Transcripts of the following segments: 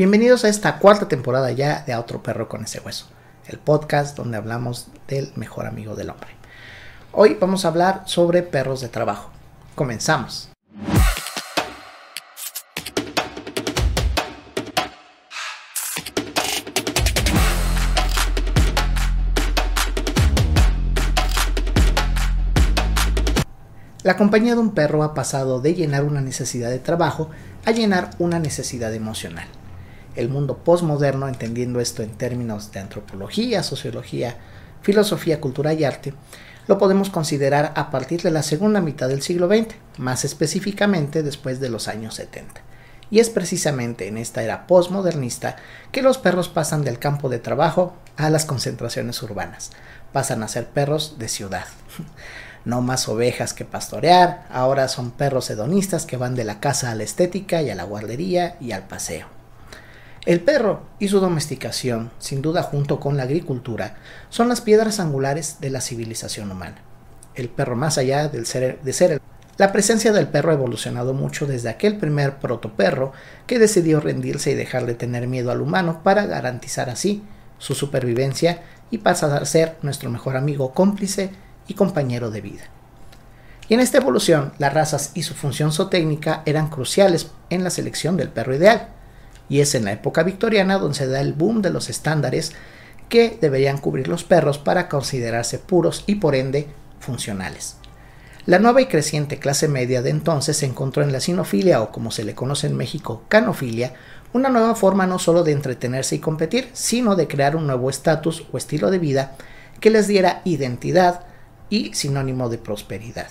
Bienvenidos a esta cuarta temporada ya de A Otro Perro con ese hueso, el podcast donde hablamos del mejor amigo del hombre. Hoy vamos a hablar sobre perros de trabajo. Comenzamos. La compañía de un perro ha pasado de llenar una necesidad de trabajo a llenar una necesidad emocional. El mundo postmoderno, entendiendo esto en términos de antropología, sociología, filosofía, cultura y arte, lo podemos considerar a partir de la segunda mitad del siglo XX, más específicamente después de los años 70. Y es precisamente en esta era postmodernista que los perros pasan del campo de trabajo a las concentraciones urbanas, pasan a ser perros de ciudad. no más ovejas que pastorear, ahora son perros hedonistas que van de la casa a la estética y a la guardería y al paseo. El perro y su domesticación, sin duda junto con la agricultura, son las piedras angulares de la civilización humana. El perro más allá del ser, de ser el la presencia del perro ha evolucionado mucho desde aquel primer protoperro que decidió rendirse y dejar de tener miedo al humano para garantizar así su supervivencia y pasar a ser nuestro mejor amigo cómplice y compañero de vida. Y en esta evolución, las razas y su función zootécnica eran cruciales en la selección del perro ideal. Y es en la época victoriana donde se da el boom de los estándares que deberían cubrir los perros para considerarse puros y por ende funcionales. La nueva y creciente clase media de entonces se encontró en la sinofilia o como se le conoce en México, canofilia, una nueva forma no solo de entretenerse y competir, sino de crear un nuevo estatus o estilo de vida que les diera identidad, y sinónimo de prosperidad.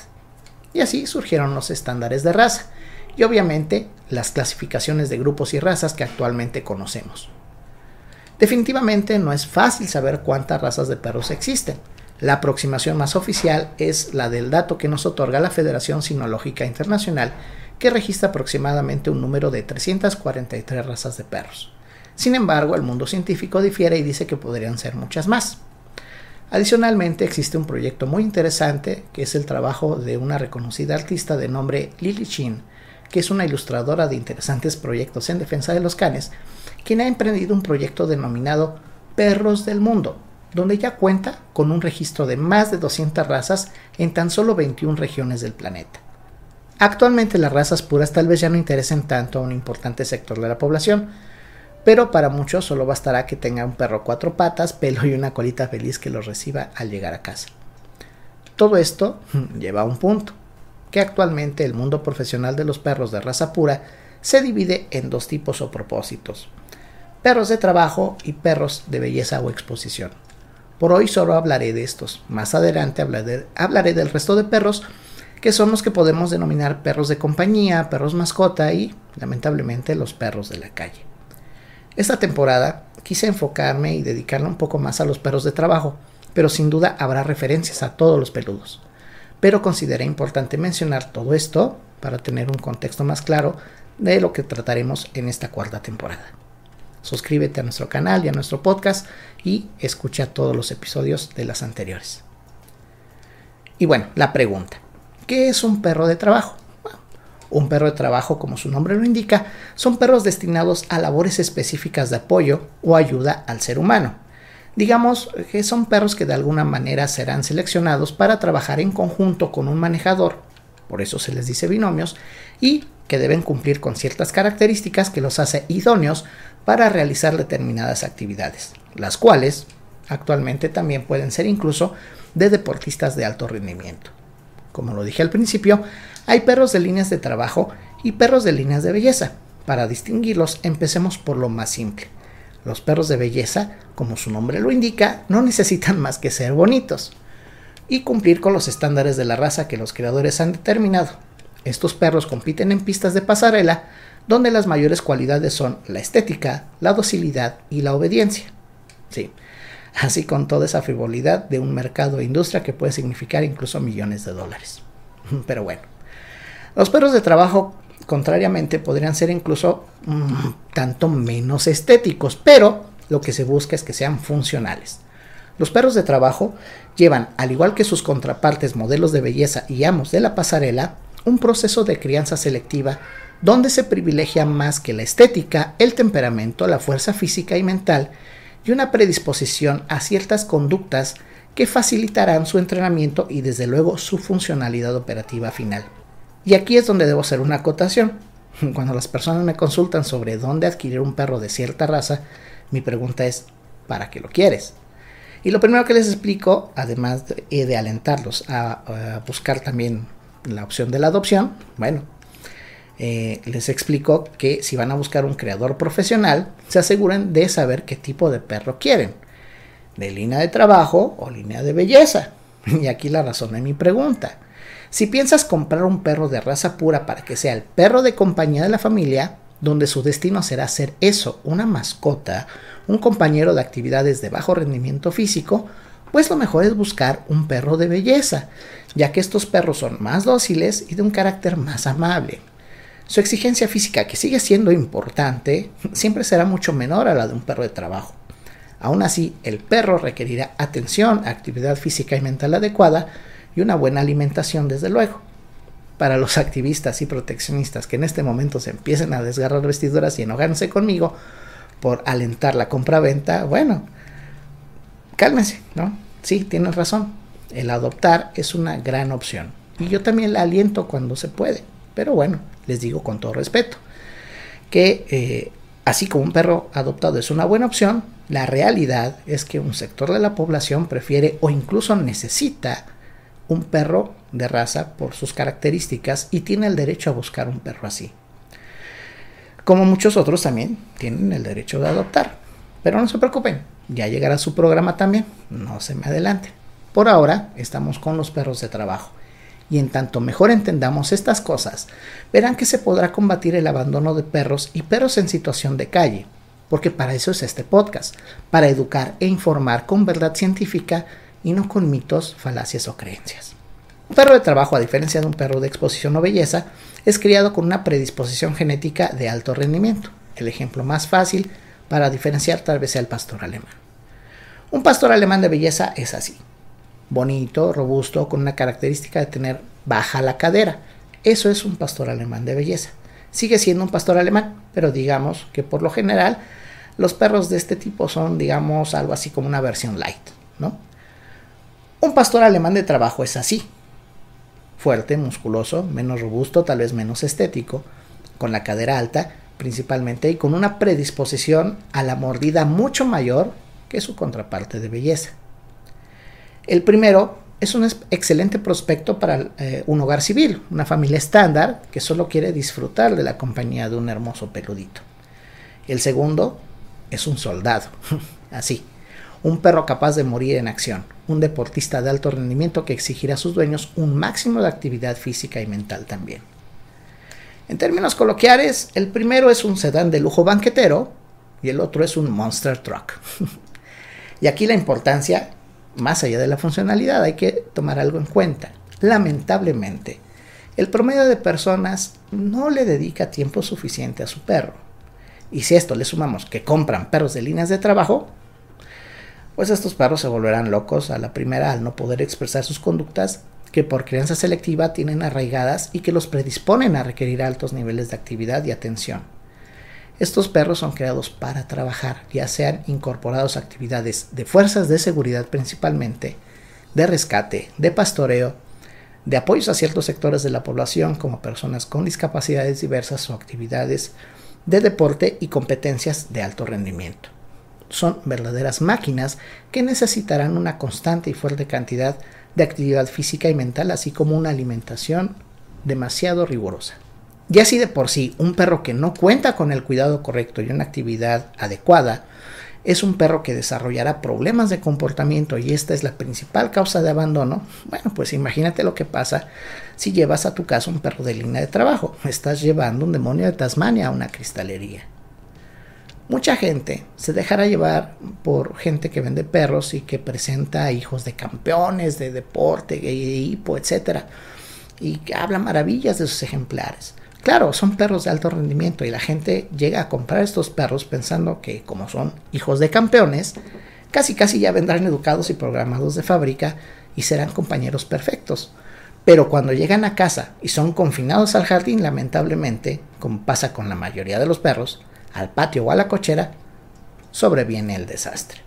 Y así surgieron los estándares de raza y obviamente las clasificaciones de grupos y razas que actualmente conocemos. Definitivamente no es fácil saber cuántas razas de perros existen. La aproximación más oficial es la del dato que nos otorga la Federación Sinológica Internacional, que registra aproximadamente un número de 343 razas de perros. Sin embargo, el mundo científico difiere y dice que podrían ser muchas más. Adicionalmente existe un proyecto muy interesante que es el trabajo de una reconocida artista de nombre Lily Chin, que es una ilustradora de interesantes proyectos en defensa de los canes, quien ha emprendido un proyecto denominado Perros del Mundo, donde ya cuenta con un registro de más de 200 razas en tan solo 21 regiones del planeta. Actualmente las razas puras tal vez ya no interesen tanto a un importante sector de la población, pero para muchos solo bastará que tenga un perro cuatro patas, pelo y una colita feliz que los reciba al llegar a casa. Todo esto lleva a un punto, que actualmente el mundo profesional de los perros de raza pura se divide en dos tipos o propósitos, perros de trabajo y perros de belleza o exposición. Por hoy solo hablaré de estos, más adelante hablaré, del resto de perros, que son los que podemos denominar perros de compañía, perros mascota y, lamentablemente, los perros de la calle. Esta temporada quise enfocarme y dedicarla un poco más a los perros de trabajo, pero sin duda habrá referencias a todos los peludos. Pero consideré importante mencionar todo esto para tener un contexto más claro de lo que trataremos en esta cuarta temporada. Suscríbete a nuestro canal y a nuestro podcast y escucha todos los episodios de las anteriores. Y bueno, la pregunta, ¿qué es un perro de trabajo? Un perro de trabajo, como su nombre lo indica, son perros destinados a labores específicas de apoyo o ayuda al ser humano. Digamos que son perros que de alguna manera serán seleccionados para trabajar en conjunto con un manejador, por eso se les dice binomios, y que deben cumplir con ciertas características que los hace idóneos para realizar determinadas actividades, las cuales actualmente también pueden ser incluso de deportistas de alto rendimiento. Como lo dije al principio, hay perros de líneas de trabajo y perros de líneas de belleza. Para distinguirlos, empecemos por lo más simple. Los perros de belleza, como su nombre lo indica, no necesitan más que ser bonitos y cumplir con los estándares de la raza que los creadores han determinado. Estos perros compiten en pistas de pasarela, donde las mayores cualidades son la estética, la docilidad y la obediencia. Sí, así con toda esa frivolidad de un mercado e industria que puede significar incluso millones de dólares. Pero bueno, los perros de trabajo, contrariamente, podrían ser incluso mm, tanto menos estéticos, pero lo que se busca es que sean funcionales. Los perros de trabajo llevan, al igual que sus contrapartes modelos de belleza y amos de la pasarela, un proceso de crianza selectiva donde se privilegia más que la estética, el temperamento, la fuerza física y mental y una predisposición a ciertas conductas que facilitarán su entrenamiento y desde luego su funcionalidad operativa final. Y aquí es donde debo hacer una acotación. Cuando las personas me consultan sobre dónde adquirir un perro de cierta raza, mi pregunta es, ¿para qué lo quieres? Y lo primero que les explico, además de, eh, alentarlos a, buscar también la opción de la adopción, bueno, eh, les explico que si van a buscar un creador profesional, se aseguren de saber qué tipo de perro quieren, de línea de trabajo o línea de belleza. Y aquí la razón de mi pregunta. Si piensas comprar un perro de raza pura para que sea el perro de compañía de la familia, donde su destino será ser eso, una mascota, un compañero de actividades de bajo rendimiento físico, pues lo mejor es buscar un perro de belleza, ya que estos perros son más dóciles y de un carácter más amable. Su exigencia física, que sigue siendo importante, siempre será mucho menor a la de un perro de trabajo. Aún así, el perro requerirá atención, actividad física y mental adecuada y una buena alimentación, desde luego. Para los activistas y proteccionistas que en este momento se empiecen a desgarrar vestiduras y enojarse conmigo por alentar la compra-venta, bueno, cálmense, ¿no? Sí, tienen razón. El adoptar es una gran opción. Y yo también la aliento cuando se puede. Pero bueno, les digo con todo respeto que eh, así como un perro adoptado es una buena opción, la realidad es que un sector de la población prefiere o incluso necesita un perro de raza por sus características y tiene el derecho a buscar un perro así. Como muchos otros también tienen el derecho de adoptar. Pero no se preocupen, ya llegará su programa también, no se me adelante. Por ahora estamos con los perros de trabajo y en tanto mejor entendamos estas cosas, verán que se podrá combatir el abandono de perros y perros en situación de calle, porque para eso es este podcast, para educar e informar con verdad científica y no con mitos, falacias o creencias. Un perro de trabajo, a diferencia de un perro de exposición o belleza, es criado con una predisposición genética de alto rendimiento. El ejemplo más fácil para diferenciar tal vez sea el pastor alemán. Un pastor alemán de belleza es así bonito, robusto, con una característica de tener baja la cadera. Eso es un pastor alemán de belleza. Sigue siendo un pastor alemán, pero digamos que por lo general los perros de este tipo son, digamos, algo así como una versión light, ¿no? Un pastor alemán de trabajo es así. Fuerte, musculoso, menos robusto, tal vez menos estético, con la cadera alta principalmente y con una predisposición a la mordida mucho mayor que su contraparte de belleza. El primero es un excelente prospecto para eh, un hogar civil, una familia estándar que solo quiere disfrutar de la compañía de un hermoso peludito. El segundo es un soldado, así, un perro capaz de morir en acción, un deportista de alto rendimiento que exigirá a sus dueños un máximo de actividad física y mental también. En términos coloquiales, el primero es un sedán de lujo banquetero y el otro es un monster truck. y aquí la importancia más allá de la funcionalidad, hay que tomar algo en cuenta. Lamentablemente, el promedio de personas no le dedica tiempo suficiente a su perro. Y si a esto le sumamos que compran perros de líneas de trabajo, pues estos perros se volverán locos a la primera al no poder expresar sus conductas que por crianza selectiva tienen arraigadas y que los predisponen a requerir altos niveles de actividad y atención. Estos perros son creados para trabajar, ya sean incorporados a actividades de fuerzas de seguridad principalmente, de rescate, de pastoreo, de apoyos a ciertos sectores de la población como personas con discapacidades diversas o actividades de deporte y competencias de alto rendimiento. Son verdaderas máquinas que necesitarán una constante y fuerte cantidad de actividad física y mental, así como una alimentación demasiado rigurosa. Y así de por sí, un perro que no cuenta con el cuidado correcto y una actividad adecuada es un perro que desarrollará problemas de comportamiento y esta es la principal causa de abandono, bueno, pues imagínate lo que pasa si llevas a tu casa un perro de línea de trabajo. Estás llevando un demonio de Tasmania a una cristalería. Mucha gente se dejará llevar por gente que vende perros y que presenta hijos de campeones de deporte, de hipo, etc. Y que habla maravillas de sus ejemplares. Claro, son perros de alto rendimiento y la gente llega a comprar estos perros pensando que como son hijos de campeones, casi casi ya vendrán educados y programados de fábrica y serán compañeros perfectos. Pero cuando llegan a casa y son confinados al jardín, lamentablemente, como pasa con la mayoría de los perros, al patio o a la cochera, sobreviene el desastre.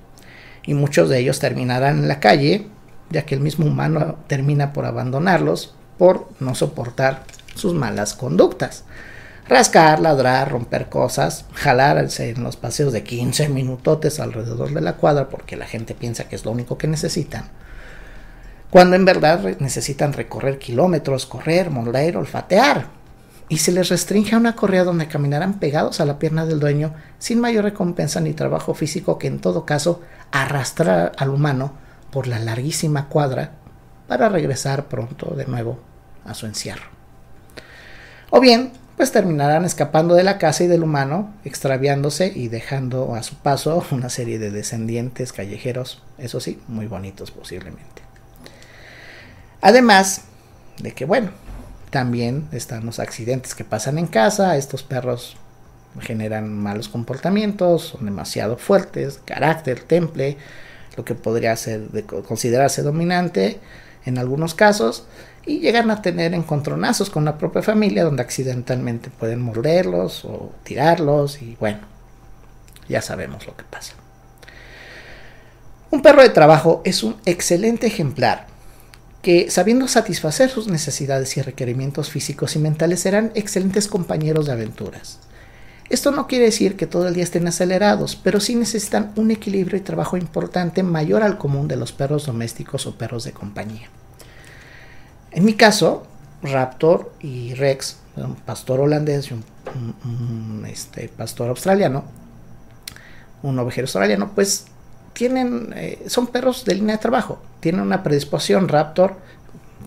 Y muchos de ellos terminarán en la calle, ya que el mismo humano termina por abandonarlos por no soportar sus malas conductas. Rascar, ladrar, romper cosas, jalarse en los paseos de 15 minutotes alrededor de la cuadra porque la gente piensa que es lo único que necesitan. Cuando en verdad necesitan recorrer kilómetros, correr, morder, olfatear. Y se les restringe a una correa donde caminarán pegados a la pierna del dueño sin mayor recompensa ni trabajo físico que en todo caso arrastrar al humano por la larguísima cuadra para regresar pronto de nuevo a su encierro. O bien pues terminarán escapando de la casa y del humano, extraviándose y dejando a su paso una serie de descendientes callejeros, eso sí, muy bonitos posiblemente. Además de que, bueno, también están los accidentes que pasan en casa, estos perros generan malos comportamientos, son demasiado fuertes, carácter, temple, lo que podría ser de considerarse dominante en algunos casos, y llegan a tener encontronazos con la propia familia donde accidentalmente pueden morderlos o tirarlos y bueno, ya sabemos lo que pasa. Un perro de trabajo es un excelente ejemplar que sabiendo satisfacer sus necesidades y requerimientos físicos y mentales serán excelentes compañeros de aventuras. Esto no quiere decir que todo el día estén acelerados, pero sí necesitan un equilibrio y trabajo importante mayor al común de los perros domésticos o perros de compañía. En mi caso, Raptor y Rex, un pastor holandés y un, este, pastor australiano, un ovejero australiano, pues tienen, eh, son perros de línea de trabajo, tienen una predisposición, Raptor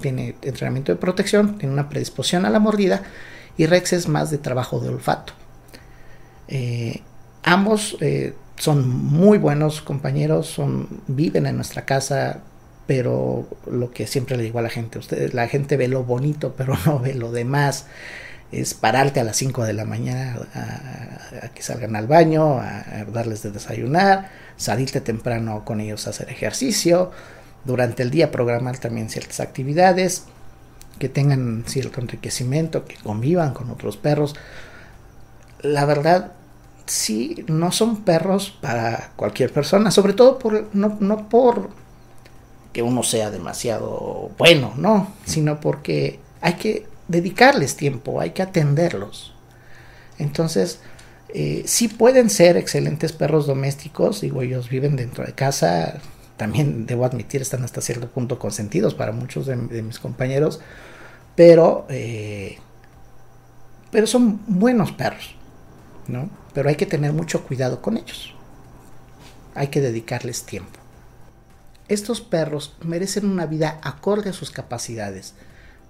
tiene entrenamiento de protección, tiene una predisposición a la mordida y Rex es más de trabajo de olfato. Eh, ambos eh, son muy buenos compañeros, son, viven en nuestra casa, pero lo que siempre le digo a la gente, ustedes, la gente ve lo bonito, pero no ve lo demás. Es pararte a las 5 de la mañana a, que salgan al baño, a, darles de desayunar, salirte temprano con ellos a hacer ejercicio, durante el día programar también ciertas actividades, que tengan cierto enriquecimiento, que convivan con otros perros. La verdad, sí, no son perros para cualquier persona, sobre todo por, no, no por que uno sea demasiado bueno, no, sino porque hay que dedicarles tiempo, hay que atenderlos. Entonces, eh, sí pueden ser excelentes perros domésticos, digo, ellos viven dentro de casa, también debo admitir, están hasta cierto punto consentidos para muchos de, mis compañeros, pero, eh, pero son buenos perros, ¿no? Pero hay que tener mucho cuidado con ellos. Hay que dedicarles tiempo. Estos perros merecen una vida acorde a sus capacidades,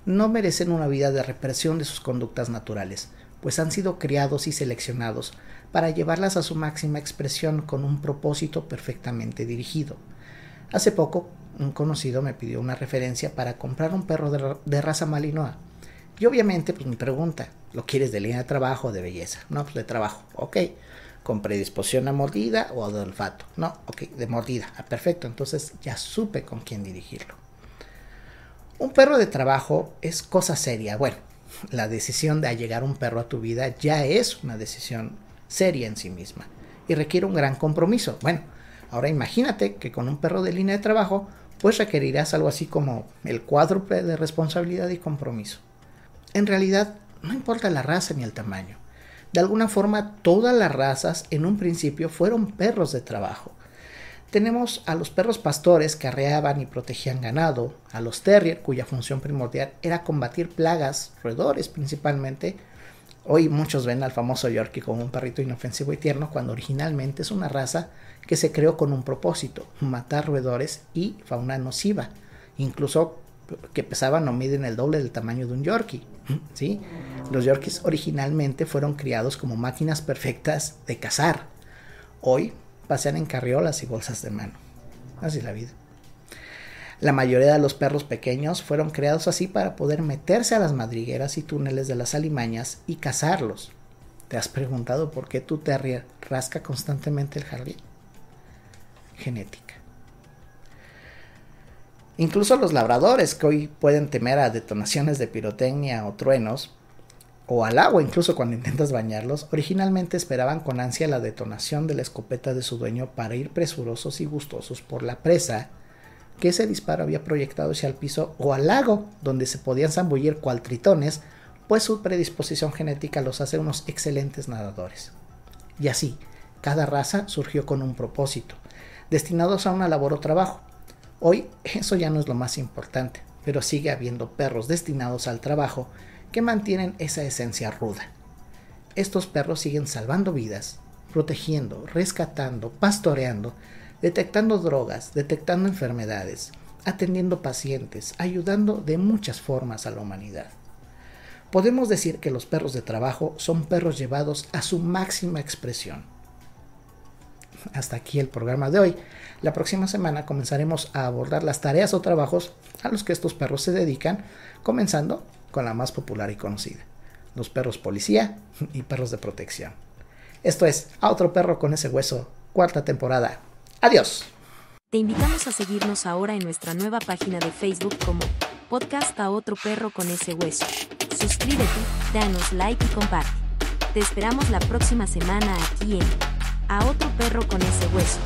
no merecen una vida de represión de sus conductas naturales, pues han sido criados y seleccionados para llevarlas a su máxima expresión con un propósito perfectamente dirigido. Hace poco, un conocido me pidió una referencia para comprar un perro de, raza malinois. Y obviamente, pues me pregunta, ¿lo quieres de línea de trabajo o de belleza? No, pues de trabajo, ok con predisposición a mordida o de olfato. No, ok, de mordida. Ah, perfecto, entonces ya supe con quién dirigirlo. Un perro de trabajo es cosa seria. Bueno, la decisión de allegar un perro a tu vida ya es una decisión seria en sí misma y requiere un gran compromiso. Bueno, ahora imagínate que con un perro de línea de trabajo pues requerirás algo así como el cuádruple de responsabilidad y compromiso. En realidad, no importa la raza ni el tamaño. De alguna forma, todas las razas en un principio fueron perros de trabajo. Tenemos a los perros pastores que arreaban y protegían ganado, a los terrier cuya función primordial era combatir plagas, roedores principalmente. Hoy muchos ven al famoso Yorkie como un perrito inofensivo y tierno cuando originalmente es una raza que se creó con un propósito, matar roedores y fauna nociva. Incluso que pesaban o miden el doble del tamaño de un Yorkie. ¿sí? Los Yorkies originalmente fueron criados como máquinas perfectas de cazar. Hoy pasean en carriolas y bolsas de mano. Así la vida. La mayoría de los perros pequeños fueron creados así para poder meterse a las madrigueras y túneles de las alimañas y cazarlos. ¿Te has preguntado por qué tu terrier rasca constantemente el jardín? Genética. Incluso los labradores que hoy pueden temer a detonaciones de pirotecnia o truenos, o al agua incluso cuando intentas bañarlos, originalmente esperaban con ansia la detonación de la escopeta de su dueño para ir presurosos y gustosos por la presa que ese disparo había proyectado hacia el piso o al lago donde se podían zambullir cual tritones, pues su predisposición genética los hace unos excelentes nadadores. Y así, cada raza surgió con un propósito, destinados a una labor o trabajo. Hoy eso ya no es lo más importante, pero sigue habiendo perros destinados al trabajo que mantienen esa esencia ruda. Estos perros siguen salvando vidas, protegiendo, rescatando, pastoreando, detectando drogas, detectando enfermedades, atendiendo pacientes, ayudando de muchas formas a la humanidad. Podemos decir que los perros de trabajo son perros llevados a su máxima expresión. Hasta aquí el programa de hoy. La próxima semana comenzaremos a abordar las tareas o trabajos a los que estos perros se dedican, comenzando con la más popular y conocida, los perros policía y perros de protección. Esto es A otro perro con ese hueso, cuarta temporada. Adiós. Te invitamos a seguirnos ahora en nuestra nueva página de Facebook como Podcast a otro perro con ese hueso. Suscríbete, danos like y comparte. Te esperamos la próxima semana aquí en A otro perro con ese hueso.